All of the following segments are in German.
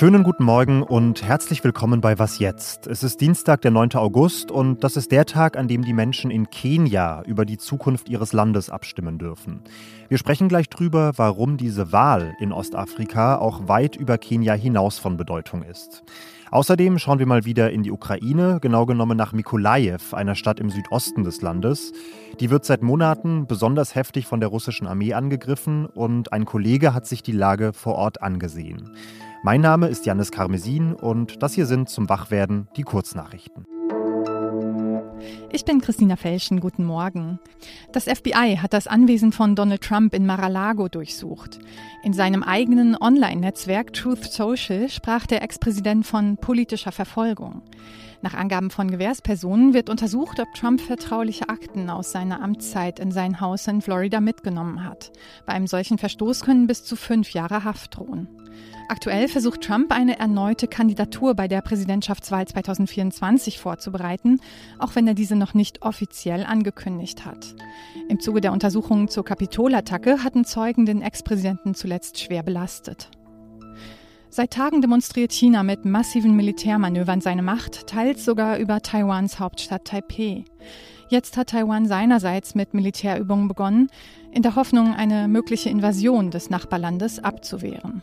Schönen guten Morgen und herzlich willkommen bei Was jetzt? Es ist Dienstag, der 9. August und das ist der Tag, an dem die Menschen in Kenia über die Zukunft ihres Landes abstimmen dürfen. Wir sprechen gleich drüber, warum diese Wahl in Ostafrika auch weit über Kenia hinaus von Bedeutung ist. Außerdem schauen wir mal wieder in die Ukraine, genau genommen nach Mikolajew, einer Stadt im Südosten des Landes. Die wird seit Monaten besonders heftig von der russischen Armee angegriffen und ein Kollege hat sich die Lage vor Ort angesehen. Mein Name ist Janis Karmesin und das hier sind zum Wachwerden die Kurznachrichten. Ich bin Christina Felschen, guten Morgen. Das FBI hat das Anwesen von Donald Trump in Mar-a-Lago durchsucht. In seinem eigenen Online-Netzwerk Truth Social sprach der Ex-Präsident von politischer Verfolgung. Nach Angaben von Gewährspersonen wird untersucht, ob Trump vertrauliche Akten aus seiner Amtszeit in sein Haus in Florida mitgenommen hat. Bei einem solchen Verstoß können bis zu fünf Jahre Haft drohen. Aktuell versucht Trump eine erneute Kandidatur bei der Präsidentschaftswahl 2024 vorzubereiten, auch wenn er diese noch nicht offiziell angekündigt hat. Im Zuge der Untersuchungen zur Kapitolattacke hatten Zeugen den Ex-Präsidenten zuletzt schwer belastet. Seit Tagen demonstriert China mit massiven Militärmanövern seine Macht, teils sogar über Taiwans Hauptstadt Taipeh. Jetzt hat Taiwan seinerseits mit Militärübungen begonnen, in der Hoffnung, eine mögliche Invasion des Nachbarlandes abzuwehren.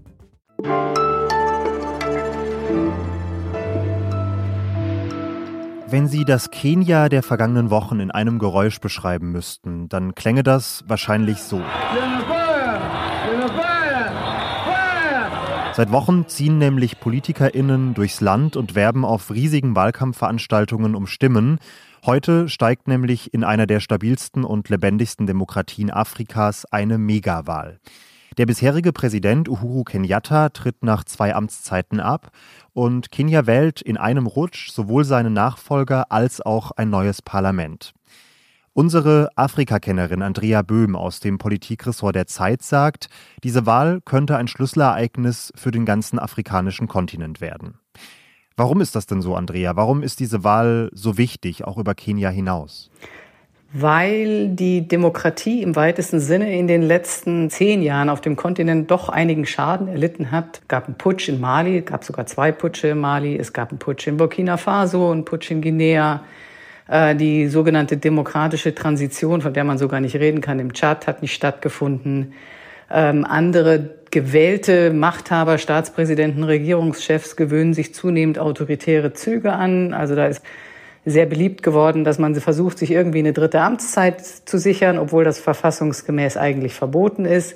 Wenn Sie das Kenia der vergangenen Wochen in einem Geräusch beschreiben müssten, dann klänge das wahrscheinlich so. Seit Wochen ziehen nämlich PolitikerInnen durchs Land und werben auf riesigen Wahlkampfveranstaltungen um Stimmen. Heute steigt nämlich in einer der stabilsten und lebendigsten Demokratien Afrikas eine Megawahl. Der bisherige Präsident Uhuru Kenyatta tritt nach zwei Amtszeiten ab und Kenia wählt in einem Rutsch sowohl seinen Nachfolger als auch ein neues Parlament. Unsere Afrikakennerin Andrea Böhm aus dem Politikressort der Zeit sagt, diese Wahl könnte ein Schlüsselereignis für den ganzen afrikanischen Kontinent werden. Warum ist das denn so, Andrea? Warum ist diese Wahl so wichtig, auch über Kenia hinaus? Weil die Demokratie im weitesten Sinne in den letzten zehn Jahren auf dem Kontinent doch einigen Schaden erlitten hat. Es gab einen Putsch in Mali, es gab sogar zwei Putsche in Mali, es gab einen Putsch in Burkina Faso, einen Putsch in Guinea. Äh, die sogenannte demokratische Transition, von der man sogar nicht reden kann, im Tschad hat nicht stattgefunden. Ähm, andere gewählte Machthaber, Staatspräsidenten, Regierungschefs gewöhnen sich zunehmend autoritäre Züge an. Also da ist sehr beliebt geworden, dass man versucht, sich irgendwie eine dritte Amtszeit zu sichern, obwohl das verfassungsgemäß eigentlich verboten ist.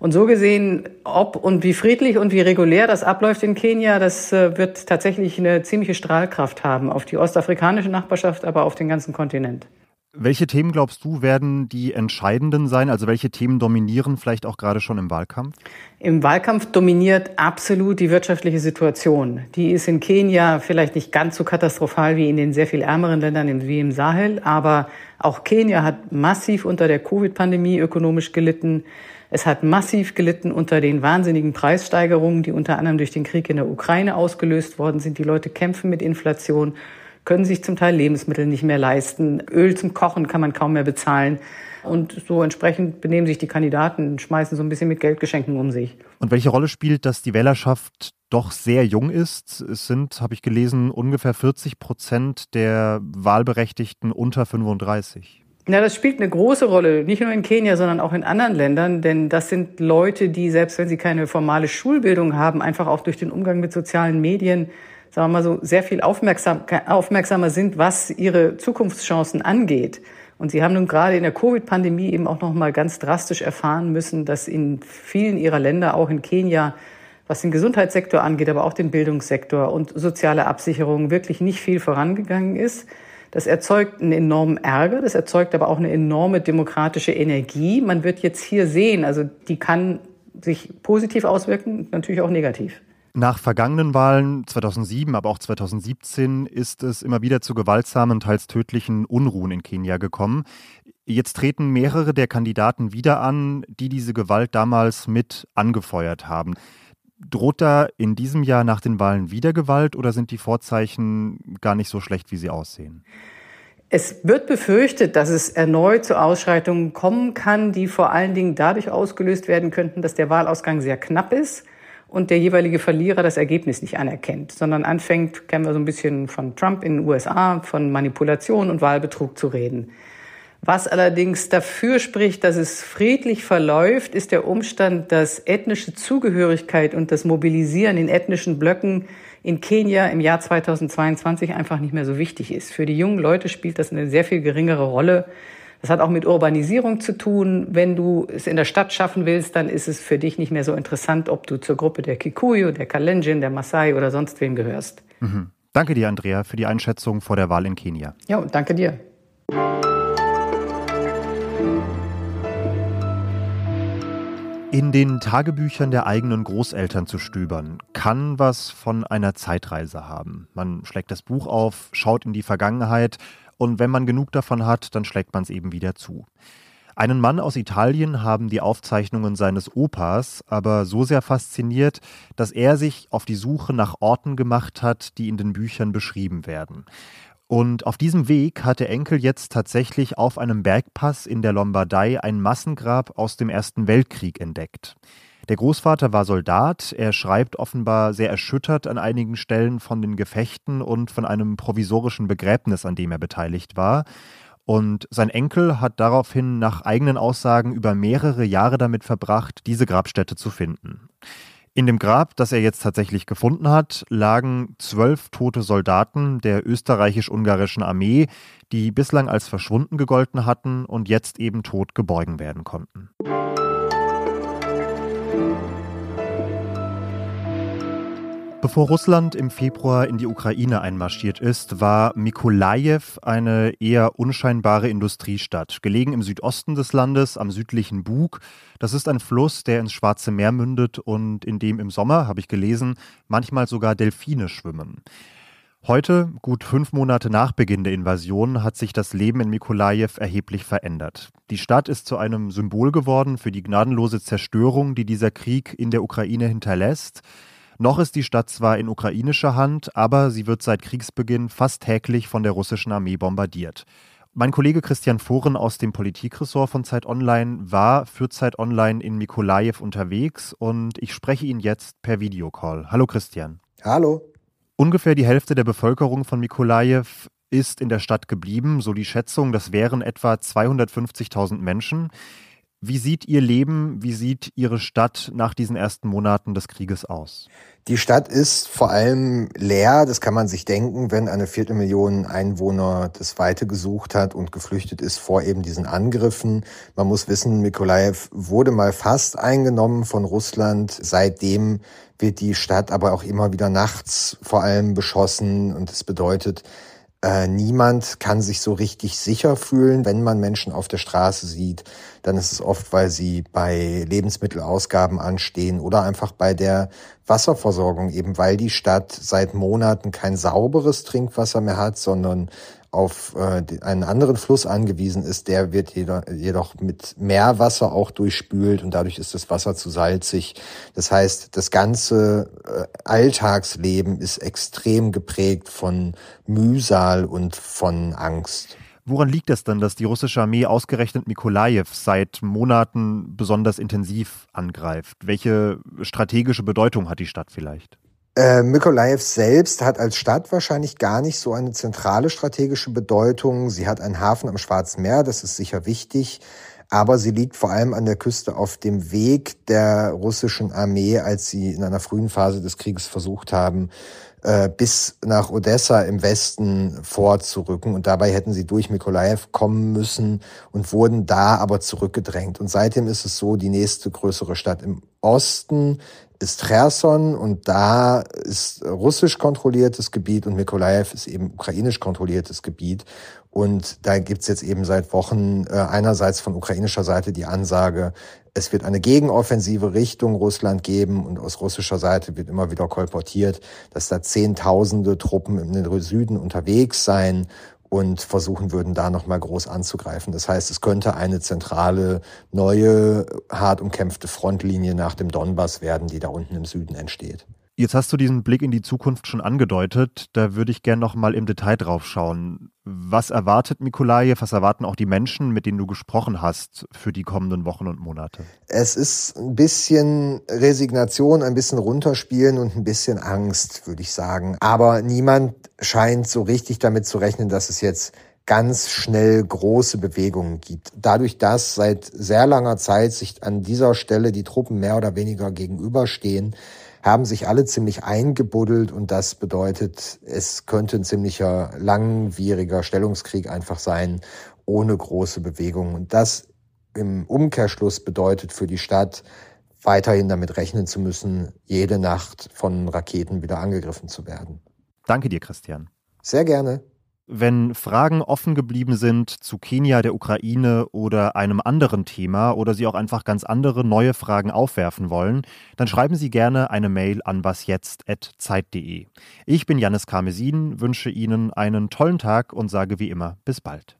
Und so gesehen, ob und wie friedlich und wie regulär das abläuft in Kenia, das äh, wird tatsächlich eine ziemliche Strahlkraft haben auf die ostafrikanische Nachbarschaft, aber auf den ganzen Kontinent. Welche Themen glaubst du werden die entscheidenden sein? Also welche Themen dominieren vielleicht auch gerade schon im Wahlkampf? Im Wahlkampf dominiert absolut die wirtschaftliche Situation. Die ist in Kenia vielleicht nicht ganz so katastrophal wie in den sehr viel ärmeren Ländern wie im Sahel, aber auch Kenia hat massiv unter der Covid-Pandemie ökonomisch gelitten. Es hat massiv gelitten unter den wahnsinnigen Preissteigerungen, die unter anderem durch den Krieg in der Ukraine ausgelöst worden sind. Die Leute kämpfen mit Inflation können sich zum Teil Lebensmittel nicht mehr leisten. Öl zum Kochen kann man kaum mehr bezahlen. Und so entsprechend benehmen sich die Kandidaten, schmeißen so ein bisschen mit Geldgeschenken um sich. Und welche Rolle spielt, dass die Wählerschaft doch sehr jung ist? Es sind, habe ich gelesen, ungefähr 40 Prozent der Wahlberechtigten unter 35. Ja, das spielt eine große Rolle, nicht nur in Kenia, sondern auch in anderen Ländern, denn das sind Leute, die selbst wenn sie keine formale Schulbildung haben, einfach auch durch den Umgang mit sozialen Medien sagen wir mal so, sehr viel aufmerksam, aufmerksamer sind, was ihre Zukunftschancen angeht. Und sie haben nun gerade in der Covid-Pandemie eben auch noch mal ganz drastisch erfahren müssen, dass in vielen ihrer Länder, auch in Kenia, was den Gesundheitssektor angeht, aber auch den Bildungssektor und soziale Absicherung wirklich nicht viel vorangegangen ist. Das erzeugt einen enormen Ärger, das erzeugt aber auch eine enorme demokratische Energie. Man wird jetzt hier sehen, also die kann sich positiv auswirken, natürlich auch negativ. Nach vergangenen Wahlen 2007, aber auch 2017 ist es immer wieder zu gewaltsamen, teils tödlichen Unruhen in Kenia gekommen. Jetzt treten mehrere der Kandidaten wieder an, die diese Gewalt damals mit angefeuert haben. Droht da in diesem Jahr nach den Wahlen wieder Gewalt oder sind die Vorzeichen gar nicht so schlecht, wie sie aussehen? Es wird befürchtet, dass es erneut zu Ausschreitungen kommen kann, die vor allen Dingen dadurch ausgelöst werden könnten, dass der Wahlausgang sehr knapp ist und der jeweilige Verlierer das Ergebnis nicht anerkennt, sondern anfängt, kennen wir so ein bisschen von Trump in den USA, von Manipulation und Wahlbetrug zu reden. Was allerdings dafür spricht, dass es friedlich verläuft, ist der Umstand, dass ethnische Zugehörigkeit und das Mobilisieren in ethnischen Blöcken in Kenia im Jahr 2022 einfach nicht mehr so wichtig ist. Für die jungen Leute spielt das eine sehr viel geringere Rolle das hat auch mit Urbanisierung zu tun. Wenn du es in der Stadt schaffen willst, dann ist es für dich nicht mehr so interessant, ob du zur Gruppe der Kikuyu, der Kalenjin, der Maasai oder sonst wem gehörst. Mhm. Danke dir, Andrea, für die Einschätzung vor der Wahl in Kenia. Ja, danke dir. In den Tagebüchern der eigenen Großeltern zu stöbern, kann was von einer Zeitreise haben. Man schlägt das Buch auf, schaut in die Vergangenheit und wenn man genug davon hat, dann schlägt man es eben wieder zu. Einen Mann aus Italien haben die Aufzeichnungen seines Opas aber so sehr fasziniert, dass er sich auf die Suche nach Orten gemacht hat, die in den Büchern beschrieben werden. Und auf diesem Weg hat der Enkel jetzt tatsächlich auf einem Bergpass in der Lombardei ein Massengrab aus dem Ersten Weltkrieg entdeckt. Der Großvater war Soldat. Er schreibt offenbar sehr erschüttert an einigen Stellen von den Gefechten und von einem provisorischen Begräbnis, an dem er beteiligt war. Und sein Enkel hat daraufhin nach eigenen Aussagen über mehrere Jahre damit verbracht, diese Grabstätte zu finden. In dem Grab, das er jetzt tatsächlich gefunden hat, lagen zwölf tote Soldaten der österreichisch-ungarischen Armee, die bislang als verschwunden gegolten hatten und jetzt eben tot geborgen werden konnten. Bevor Russland im Februar in die Ukraine einmarschiert ist, war Mikolajew eine eher unscheinbare Industriestadt, gelegen im Südosten des Landes am südlichen Bug. Das ist ein Fluss, der ins Schwarze Meer mündet und in dem im Sommer, habe ich gelesen, manchmal sogar Delfine schwimmen. Heute, gut fünf Monate nach Beginn der Invasion, hat sich das Leben in Mikolajew erheblich verändert. Die Stadt ist zu einem Symbol geworden für die gnadenlose Zerstörung, die dieser Krieg in der Ukraine hinterlässt. Noch ist die Stadt zwar in ukrainischer Hand, aber sie wird seit Kriegsbeginn fast täglich von der russischen Armee bombardiert. Mein Kollege Christian Foren aus dem Politikressort von Zeit Online war für Zeit Online in Mikolajew unterwegs und ich spreche ihn jetzt per Videocall. Hallo Christian. Hallo. Ungefähr die Hälfte der Bevölkerung von Mikolajew ist in der Stadt geblieben, so die Schätzung, das wären etwa 250.000 Menschen. Wie sieht Ihr Leben, wie sieht Ihre Stadt nach diesen ersten Monaten des Krieges aus? Die Stadt ist vor allem leer, das kann man sich denken, wenn eine Viertelmillion Einwohner das Weite gesucht hat und geflüchtet ist vor eben diesen Angriffen. Man muss wissen, Mikolajew wurde mal fast eingenommen von Russland. Seitdem wird die Stadt aber auch immer wieder nachts vor allem beschossen und das bedeutet, äh, niemand kann sich so richtig sicher fühlen, wenn man Menschen auf der Straße sieht. Dann ist es oft, weil sie bei Lebensmittelausgaben anstehen oder einfach bei der Wasserversorgung, eben weil die Stadt seit Monaten kein sauberes Trinkwasser mehr hat, sondern auf äh, einen anderen Fluss angewiesen ist, der wird jedoch mit Meerwasser auch durchspült und dadurch ist das Wasser zu salzig. Das heißt, das ganze äh, Alltagsleben ist extrem geprägt von Mühsal und von Angst. Woran liegt es dann, dass die russische Armee ausgerechnet Mikolajew seit Monaten besonders intensiv angreift? Welche strategische Bedeutung hat die Stadt vielleicht? Äh, Mykolaev selbst hat als Stadt wahrscheinlich gar nicht so eine zentrale strategische Bedeutung. Sie hat einen Hafen am Schwarzen Meer, das ist sicher wichtig, aber sie liegt vor allem an der Küste auf dem Weg der russischen Armee, als sie in einer frühen Phase des Krieges versucht haben, äh, bis nach Odessa im Westen vorzurücken. Und dabei hätten sie durch Mikolaev kommen müssen und wurden da aber zurückgedrängt. Und seitdem ist es so, die nächste größere Stadt im Osten ist Cherson und da ist russisch kontrolliertes Gebiet und Mikolaev ist eben ukrainisch kontrolliertes Gebiet. Und da gibt's jetzt eben seit Wochen äh, einerseits von ukrainischer Seite die Ansage, es wird eine Gegenoffensive Richtung Russland geben und aus russischer Seite wird immer wieder kolportiert, dass da Zehntausende Truppen im Süden unterwegs seien und versuchen würden, da nochmal groß anzugreifen. Das heißt, es könnte eine zentrale, neue, hart umkämpfte Frontlinie nach dem Donbass werden, die da unten im Süden entsteht. Jetzt hast du diesen Blick in die Zukunft schon angedeutet. Da würde ich gerne noch mal im Detail drauf schauen. Was erwartet Mikolajew? Was erwarten auch die Menschen, mit denen du gesprochen hast, für die kommenden Wochen und Monate? Es ist ein bisschen Resignation, ein bisschen runterspielen und ein bisschen Angst, würde ich sagen. Aber niemand scheint so richtig damit zu rechnen, dass es jetzt ganz schnell große Bewegungen gibt. Dadurch, dass seit sehr langer Zeit sich an dieser Stelle die Truppen mehr oder weniger gegenüberstehen, haben sich alle ziemlich eingebuddelt und das bedeutet, es könnte ein ziemlicher langwieriger Stellungskrieg einfach sein, ohne große Bewegungen. Und das im Umkehrschluss bedeutet für die Stadt, weiterhin damit rechnen zu müssen, jede Nacht von Raketen wieder angegriffen zu werden. Danke dir, Christian. Sehr gerne. Wenn Fragen offen geblieben sind zu Kenia, der Ukraine oder einem anderen Thema oder Sie auch einfach ganz andere neue Fragen aufwerfen wollen, dann schreiben Sie gerne eine Mail an wasjetzt.zeit.de. Ich bin Janis Karmesin, wünsche Ihnen einen tollen Tag und sage wie immer bis bald.